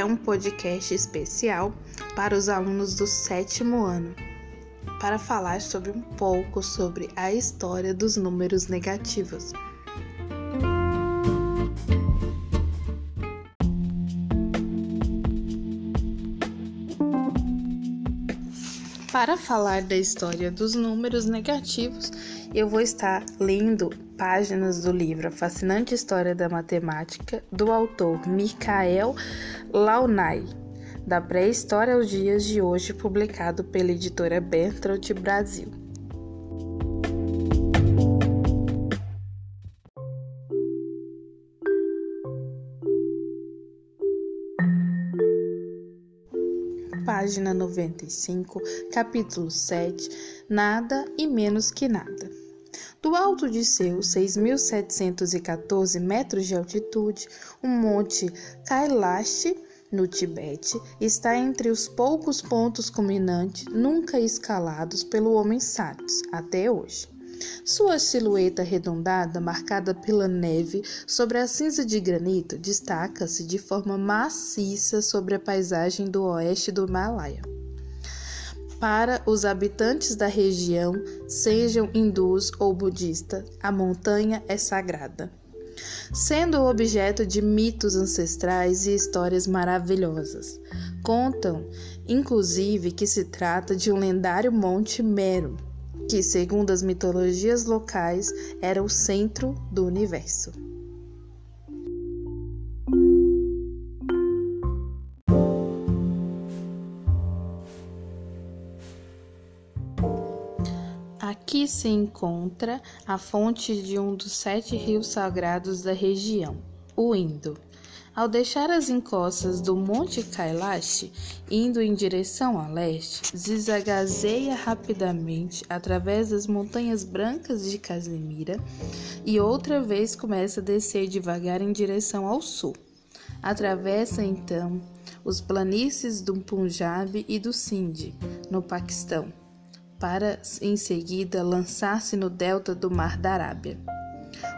é um podcast especial para os alunos do sétimo ano, para falar sobre um pouco sobre a história dos números negativos. Para falar da história dos números negativos, eu vou estar lendo páginas do livro A Fascinante História da Matemática, do autor Michael Launay, da pré-história aos dias de hoje, publicado pela editora Bertrand Brasil. Página 95, capítulo 7 Nada e menos que nada. Do alto de seus 6.714 metros de altitude, o Monte Kailash, no Tibete, está entre os poucos pontos culminantes nunca escalados pelo homem sábios até hoje. Sua silhueta arredondada, marcada pela neve sobre a cinza de granito, destaca-se de forma maciça sobre a paisagem do oeste do Himalaia. Para os habitantes da região, sejam hindus ou budistas, a montanha é sagrada, sendo objeto de mitos ancestrais e histórias maravilhosas. Contam, inclusive, que se trata de um lendário Monte Meru, que, segundo as mitologias locais, era o centro do universo. Aqui se encontra a fonte de um dos sete rios sagrados da região, o Indo. Ao deixar as encostas do Monte Kailash, indo em direção a leste, zigzagueia rapidamente através das montanhas brancas de Casimira e outra vez começa a descer devagar em direção ao sul. Atravessa então os planícies do Punjab e do Sindh, no Paquistão para em seguida lançar-se no delta do Mar da Arábia.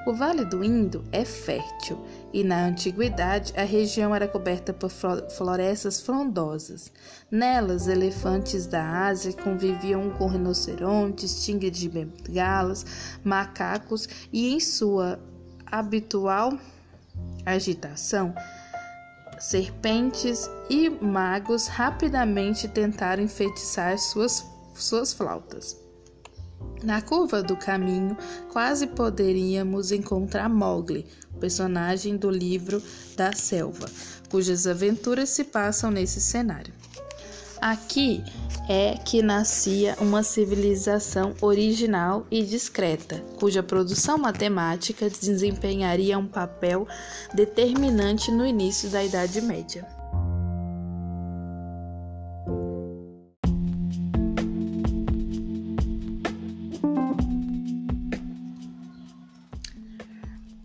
O Vale do Indo é fértil e na antiguidade a região era coberta por florestas frondosas. Nelas, elefantes da Ásia conviviam com rinocerontes, tigres de bengalas, macacos e em sua habitual agitação, serpentes e magos rapidamente tentaram enfeitiçar suas suas flautas. Na curva do caminho, quase poderíamos encontrar Mowgli, personagem do livro da selva, cujas aventuras se passam nesse cenário. Aqui é que nascia uma civilização original e discreta, cuja produção matemática desempenharia um papel determinante no início da Idade Média.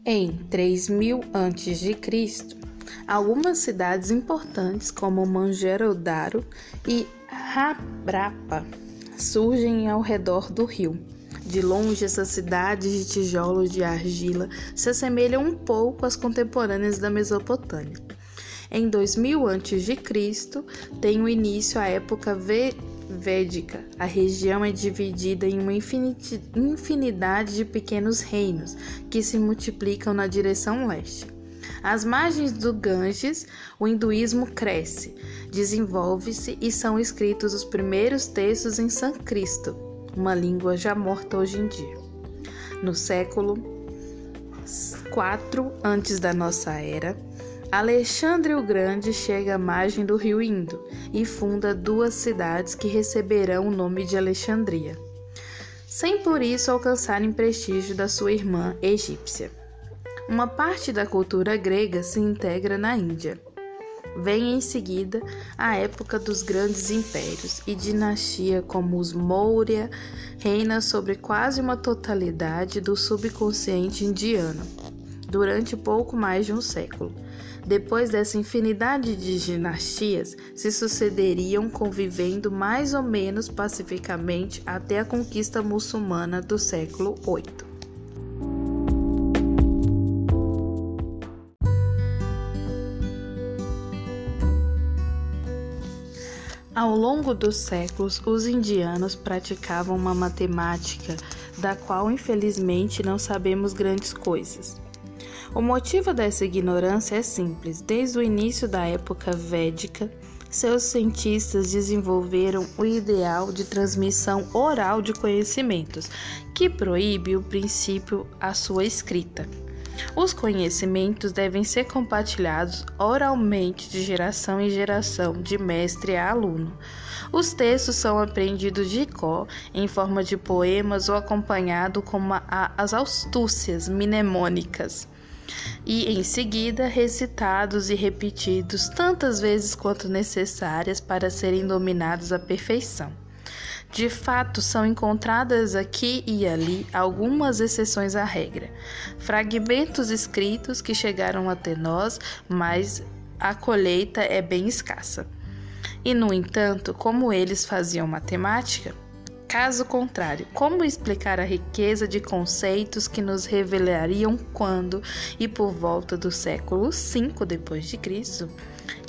Em 3000 a.C., algumas cidades importantes como Manjerodaro e Rabrapa surgem ao redor do rio. De longe, essas cidades de tijolos de argila se assemelham um pouco às contemporâneas da Mesopotâmia. Em 2000 a.C., tem o início a época védica, a região é dividida em uma infinidade de pequenos reinos que se multiplicam na direção leste. Às margens do Ganges, o hinduísmo cresce, desenvolve-se e são escritos os primeiros textos em sânscrito, uma língua já morta hoje em dia. No século 4 antes da nossa era, Alexandre o Grande chega à margem do rio Indo e funda duas cidades que receberão o nome de Alexandria, sem por isso alcançarem prestígio da sua irmã egípcia. Uma parte da cultura grega se integra na Índia. Vem em seguida a época dos grandes impérios e dinastia como os Maurya reina sobre quase uma totalidade do subconsciente indiano durante pouco mais de um século depois dessa infinidade de dinastias, se sucederiam convivendo mais ou menos pacificamente até a conquista muçulmana do século VIII. Ao longo dos séculos, os indianos praticavam uma matemática da qual infelizmente não sabemos grandes coisas. O motivo dessa ignorância é simples. Desde o início da época védica, seus cientistas desenvolveram o ideal de transmissão oral de conhecimentos, que proíbe o princípio a sua escrita. Os conhecimentos devem ser compartilhados oralmente de geração em geração, de mestre a aluno. Os textos são aprendidos de cor, em forma de poemas ou acompanhado com as astúcias mnemônicas e em seguida recitados e repetidos tantas vezes quanto necessárias para serem dominados à perfeição. De fato, são encontradas aqui e ali algumas exceções à regra, fragmentos escritos que chegaram até nós, mas a colheita é bem escassa. E, no entanto, como eles faziam matemática, Caso contrário, como explicar a riqueza de conceitos que nos revelariam quando e por volta do século V depois de Cristo,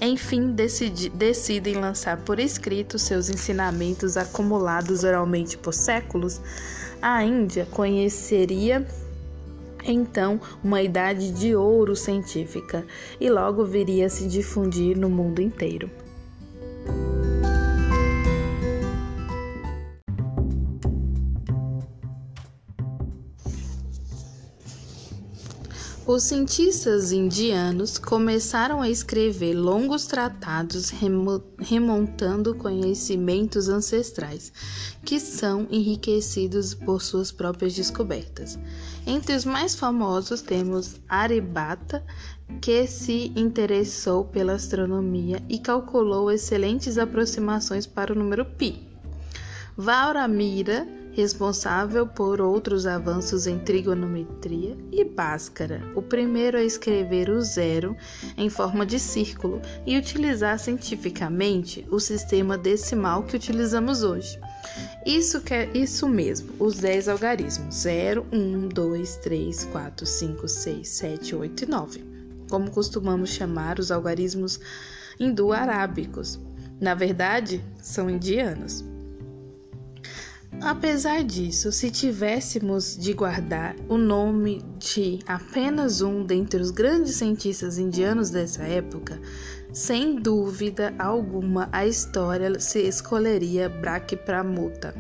enfim decidi, decidem lançar por escrito seus ensinamentos acumulados oralmente por séculos? A Índia conheceria então uma idade de ouro científica e logo viria a se difundir no mundo inteiro. Os cientistas indianos começaram a escrever longos tratados remontando conhecimentos ancestrais, que são enriquecidos por suas próprias descobertas. Entre os mais famosos temos Aryabhata, que se interessou pela astronomia e calculou excelentes aproximações para o número π. Valramira responsável por outros avanços em trigonometria, e Bhaskara, o primeiro a escrever o zero em forma de círculo e utilizar cientificamente o sistema decimal que utilizamos hoje. Isso, que é, isso mesmo, os 10 algarismos: 0, 1, 2, 3, 4, 5, 6, 7, 8 e 9, como costumamos chamar os algarismos hindu-arábicos. Na verdade, são indianos. Apesar disso, se tivéssemos de guardar o nome de apenas um dentre os grandes cientistas indianos dessa época, sem dúvida alguma a história se escolheria Brahmapramutta.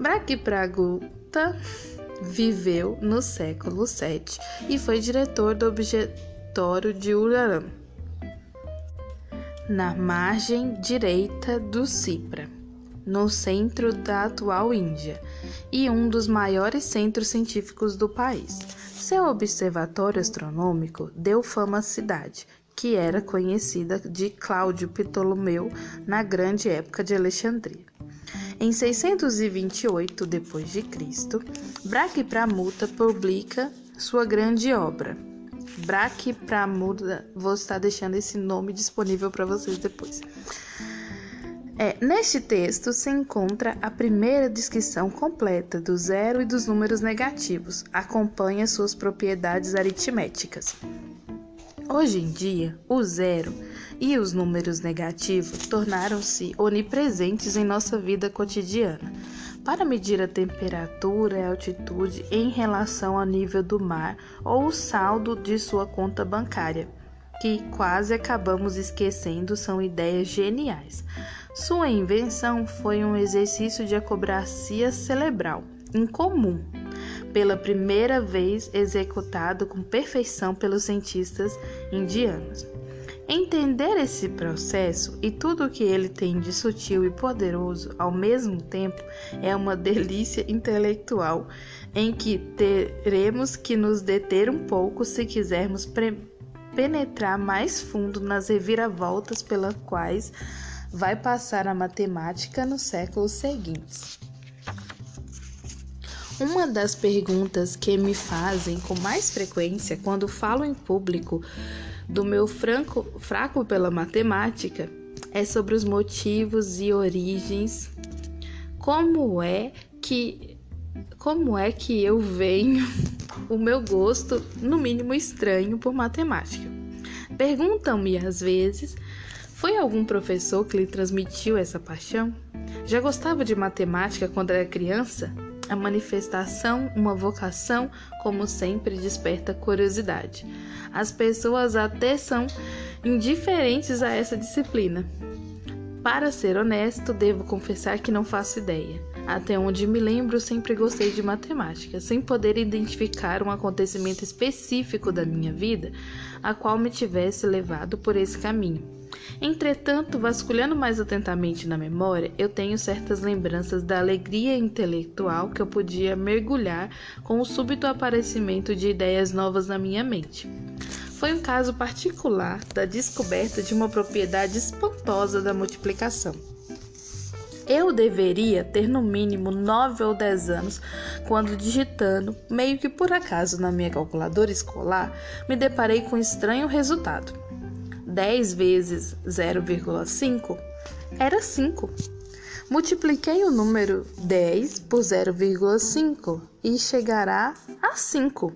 Brahmapramutta viveu no século VII e foi diretor do Objetório de Uraram, na margem direita do Cipra no centro da atual Índia e um dos maiores centros científicos do país. Seu observatório astronômico deu fama à cidade, que era conhecida de Cláudio Ptolomeu na grande época de Alexandria. Em 628 d.C., Brachipramutta publica sua grande obra. Brachipramutta, vou estar deixando esse nome disponível para vocês depois. É, neste texto se encontra a primeira descrição completa do zero e dos números negativos, acompanha suas propriedades aritméticas. Hoje em dia, o zero e os números negativos tornaram-se onipresentes em nossa vida cotidiana. Para medir a temperatura e a altitude em relação ao nível do mar ou o saldo de sua conta bancária, que quase acabamos esquecendo, são ideias geniais. Sua invenção foi um exercício de acrobacia cerebral incomum, pela primeira vez executado com perfeição pelos cientistas indianos. Entender esse processo e tudo o que ele tem de sutil e poderoso ao mesmo tempo é uma delícia intelectual em que teremos que nos deter um pouco se quisermos penetrar mais fundo nas reviravoltas pelas quais vai passar a matemática nos séculos seguintes. Uma das perguntas que me fazem com mais frequência quando falo em público do meu franco, fraco pela matemática é sobre os motivos e origens. Como é que como é que eu venho o meu gosto, no mínimo estranho, por matemática? Perguntam-me às vezes Foi algum professor que lhe transmitiu essa paixão? Já gostava de matemática quando era criança? A manifestação, uma vocação, como sempre, desperta curiosidade. As pessoas até são indiferentes a essa disciplina. Para ser honesto, devo confessar que não faço ideia. Até onde me lembro, sempre gostei de matemática, sem poder identificar um acontecimento específico da minha vida a qual me tivesse levado por esse caminho. Entretanto, vasculhando mais atentamente na memória, eu tenho certas lembranças da alegria intelectual que eu podia mergulhar com o súbito aparecimento de ideias novas na minha mente. Foi um caso particular da descoberta de uma propriedade espantosa da multiplicação. Eu deveria ter no mínimo 9 ou 10 anos quando, digitando, meio que por acaso na minha calculadora escolar, me deparei com um estranho resultado. 10 vezes 0,5 era 5. Multipliquei o número 10 por 0,5 e chegará a 5.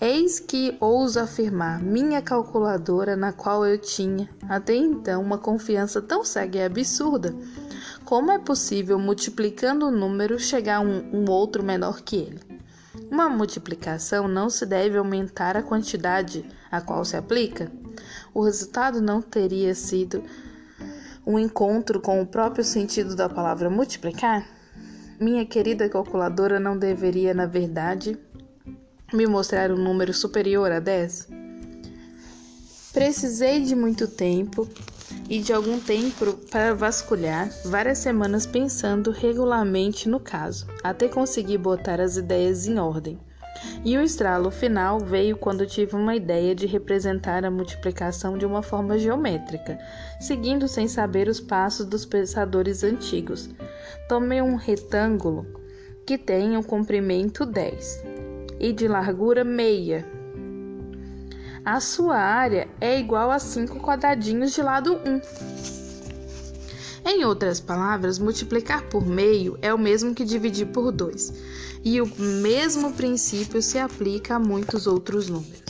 Eis que ouso afirmar, minha calculadora, na qual eu tinha até então uma confiança tão cega e absurda, como é possível, multiplicando o número, chegar a um, um outro menor que ele? Uma multiplicação não se deve aumentar a quantidade a qual se aplica, o resultado não teria sido um encontro com o próprio sentido da palavra multiplicar? Minha querida calculadora não deveria, na verdade, me mostrar um número superior a 10? Precisei de muito tempo e de algum tempo para vasculhar, várias semanas pensando regularmente no caso, até conseguir botar as ideias em ordem. E o estralo final veio quando tive uma ideia de representar a multiplicação de uma forma geométrica, seguindo sem saber os passos dos pensadores antigos. Tomei um retângulo que tem um comprimento 10 e de largura meia. A sua área é igual a 5 quadradinhos de lado 1. Em outras palavras, multiplicar por meio é o mesmo que dividir por 2, e o mesmo princípio se aplica a muitos outros números.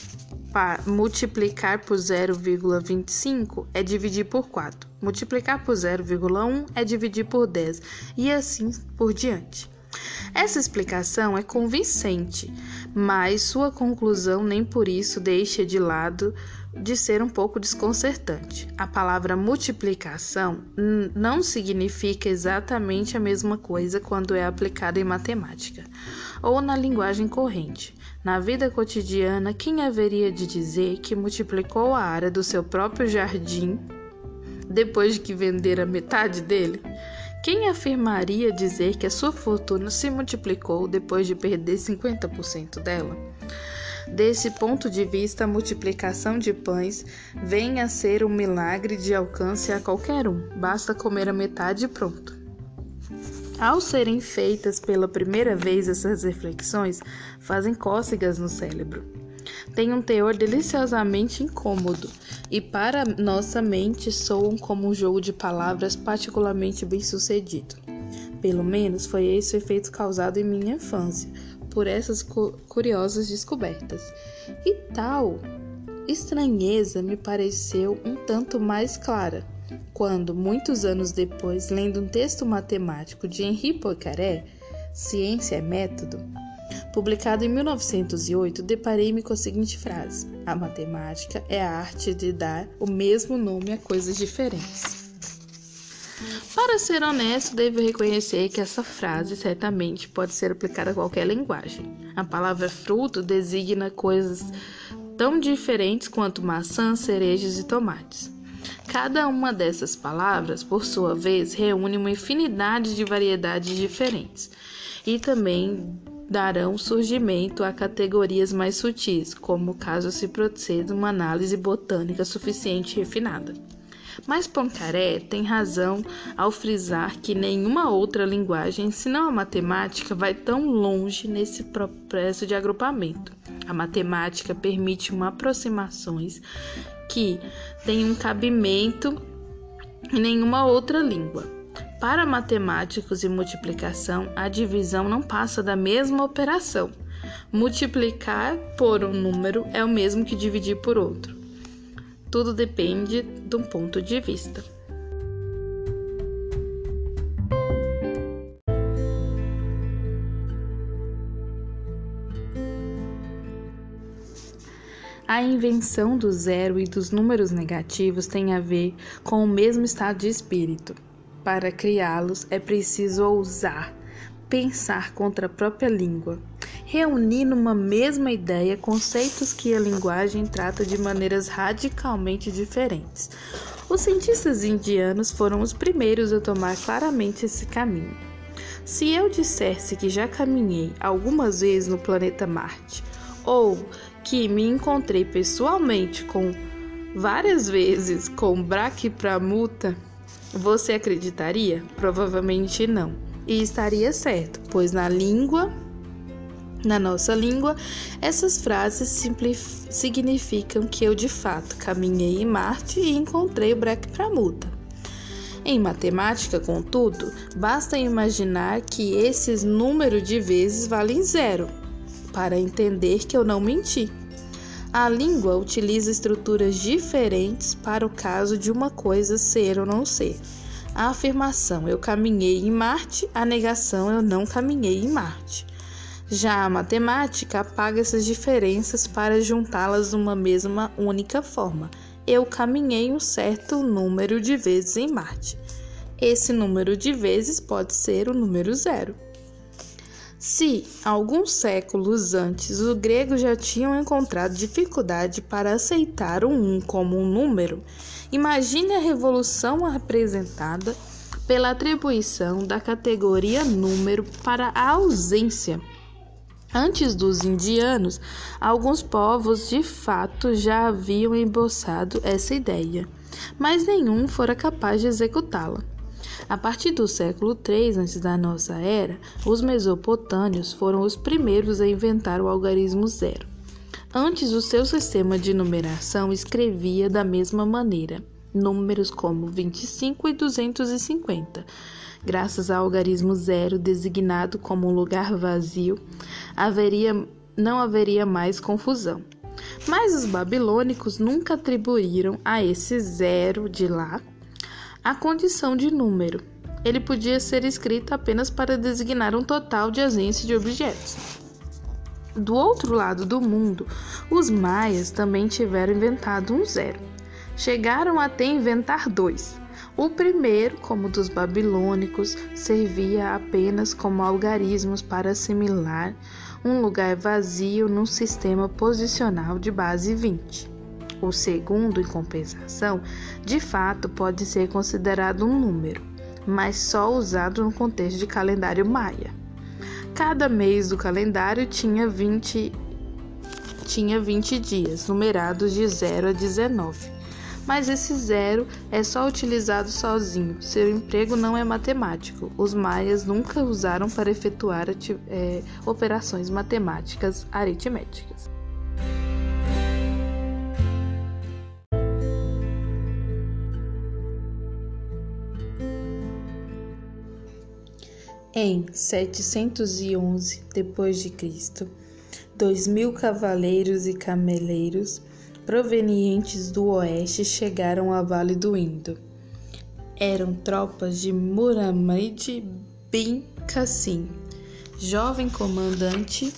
Para multiplicar por 0,25 é dividir por 4, multiplicar por 0,1 é dividir por 10, e assim por diante. Essa explicação é convincente, mas sua conclusão nem por isso deixa de lado de ser um pouco desconcertante. A palavra multiplicação não significa exatamente a mesma coisa quando é aplicada em matemática ou na linguagem corrente. Na vida cotidiana, quem haveria de dizer que multiplicou a área do seu próprio jardim depois de que vendera metade dele? Quem afirmaria dizer que a sua fortuna se multiplicou depois de perder 50% dela? Desse ponto de vista, a multiplicação de pães vem a ser um milagre de alcance a qualquer um, basta comer a metade e pronto. Ao serem feitas pela primeira vez essas reflexões, fazem cócegas no cérebro. Tem um teor deliciosamente incômodo e para nossa mente soam como um jogo de palavras particularmente bem sucedido. Pelo menos foi esse o efeito causado em minha infância, por essas curiosas descobertas. E tal estranheza me pareceu um tanto mais clara quando, muitos anos depois, lendo um texto matemático de Henri Poincaré, Ciência é Método, publicado em 1908, deparei-me com a seguinte frase: A matemática é a arte de dar o mesmo nome a coisas diferentes. Para ser honesto, devo reconhecer que essa frase certamente pode ser aplicada a qualquer linguagem. A palavra fruto designa coisas tão diferentes quanto maçãs, cerejas e tomates. Cada uma dessas palavras, por sua vez, reúne uma infinidade de variedades diferentes e também darão surgimento a categorias mais sutis, como caso se proceda uma análise botânica suficiente e refinada. Mas Poincaré tem razão ao frisar que nenhuma outra linguagem, senão a matemática, vai tão longe nesse processo de agrupamento. A matemática permite uma aproximações que têm um cabimento em nenhuma outra língua. Para matemáticos e multiplicação, a divisão não passa da mesma operação. Multiplicar por um número é o mesmo que dividir por outro. Tudo depende de um ponto de vista. A invenção do zero e dos números negativos tem a ver com o mesmo estado de espírito. Para criá-los é preciso ousar, pensar contra a própria língua, reunir numa mesma ideia conceitos que a linguagem trata de maneiras radicalmente diferentes. Os cientistas indianos foram os primeiros a tomar claramente esse caminho. Se eu dissesse que já caminhei algumas vezes no planeta Marte, ou que me encontrei pessoalmente com várias vezes com Brachipramutta, você acreditaria? Provavelmente não. E estaria certo, pois na língua, na nossa língua, essas frases significam que eu de fato caminhei em Marte e encontrei o Brachipramutta. Em matemática, contudo, basta imaginar que esses números de vezes valem zero para entender que eu não menti. A língua utiliza estruturas diferentes para o caso de uma coisa ser ou não ser. A afirmação eu caminhei em Marte, a negação eu não caminhei em Marte. Já a matemática apaga essas diferenças para juntá-las numa mesma única forma. Eu caminhei um certo número de vezes em Marte. Esse número de vezes pode ser o número zero. Se, alguns séculos antes, os gregos já tinham encontrado dificuldade para aceitar o um como um número, imagine a revolução apresentada pela atribuição da categoria número para a ausência. Antes dos indianos, alguns povos de fato já haviam emboçado essa ideia, mas nenhum fora capaz de executá-la. A partir do século III antes da nossa era, os mesopotâmios foram os primeiros a inventar o algarismo zero. Antes, o seu sistema de numeração escrevia da mesma maneira, números como 25 e 250. Graças ao algarismo zero, designado como um lugar vazio, haveria, não haveria mais confusão. Mas os babilônicos nunca atribuíram a esse zero de lá a condição de número. Ele podia ser escrito apenas para designar um total de ausência de objetos. Do outro lado do mundo, os maias também tiveram inventado um zero. Chegaram até inventar dois. O primeiro, como dos babilônicos, servia apenas como algarismos para assimilar um lugar vazio num sistema posicional de base 20. O segundo, em compensação, de fato pode ser considerado um número, mas só usado no contexto de calendário maia. Cada mês do calendário tinha 20, tinha 20 dias, numerados de 0 a 19. Mas esse zero é só utilizado sozinho, seu emprego não é matemático. Os maias nunca usaram para efetuar é, operações matemáticas aritméticas. Em 711 d.C., dois mil cavaleiros e cameleiros provenientes do oeste chegaram ao Vale do Indo. Eram tropas de Muhammad bin Qasim, jovem comandante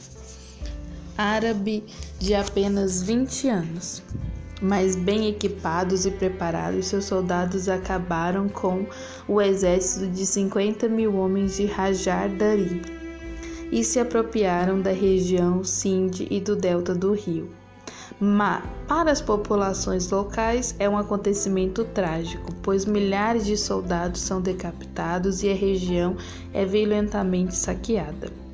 árabe de apenas 20 anos mas bem equipados e preparados, seus soldados acabaram com o exército de 50 mil homens de Hajar Dari e se apropriaram da região Sindh e do delta do rio. Mas, para as populações locais, é um acontecimento trágico, pois milhares de soldados são decapitados e a região é violentamente saqueada.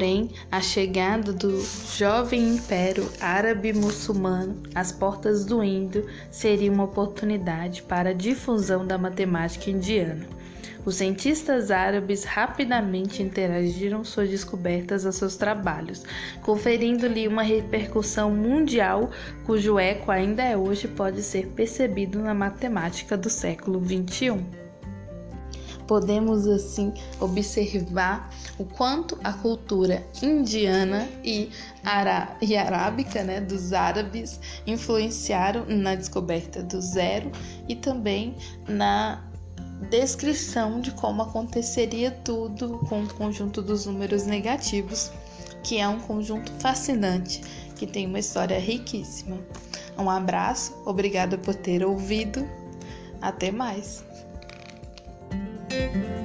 Porém, a chegada do jovem império árabe-muçulmano às portas do Indo seria uma oportunidade para a difusão da matemática indiana. Os cientistas árabes rapidamente interagiram suas descobertas a seus trabalhos, conferindo-lhe uma repercussão mundial cujo eco ainda é hoje pode ser percebido na matemática do século XXI. Podemos assim observar o quanto a cultura indiana e, ara e arábica né, dos árabes influenciaram na descoberta do zero e também na descrição de como aconteceria tudo com o conjunto dos números negativos, que é um conjunto fascinante, que tem uma história riquíssima. Um abraço, obrigada por ter ouvido. Até mais. thank you